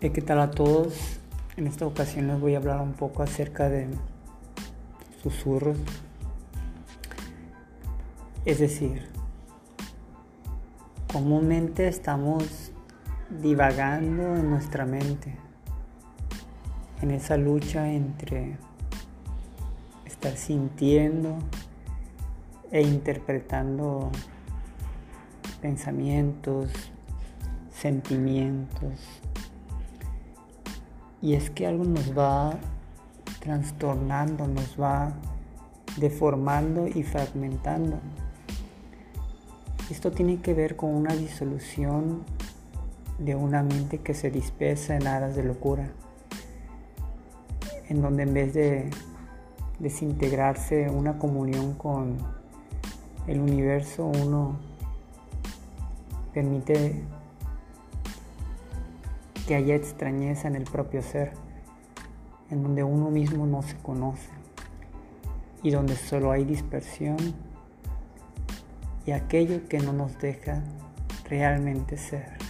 ¿qué tal a todos? En esta ocasión les voy a hablar un poco acerca de susurros. Es decir, comúnmente estamos divagando en nuestra mente, en esa lucha entre estar sintiendo e interpretando pensamientos, sentimientos. Y es que algo nos va trastornando, nos va deformando y fragmentando. Esto tiene que ver con una disolución de una mente que se dispersa en aras de locura, en donde en vez de desintegrarse una comunión con el universo, uno permite que haya extrañeza en el propio ser, en donde uno mismo no se conoce y donde solo hay dispersión y aquello que no nos deja realmente ser.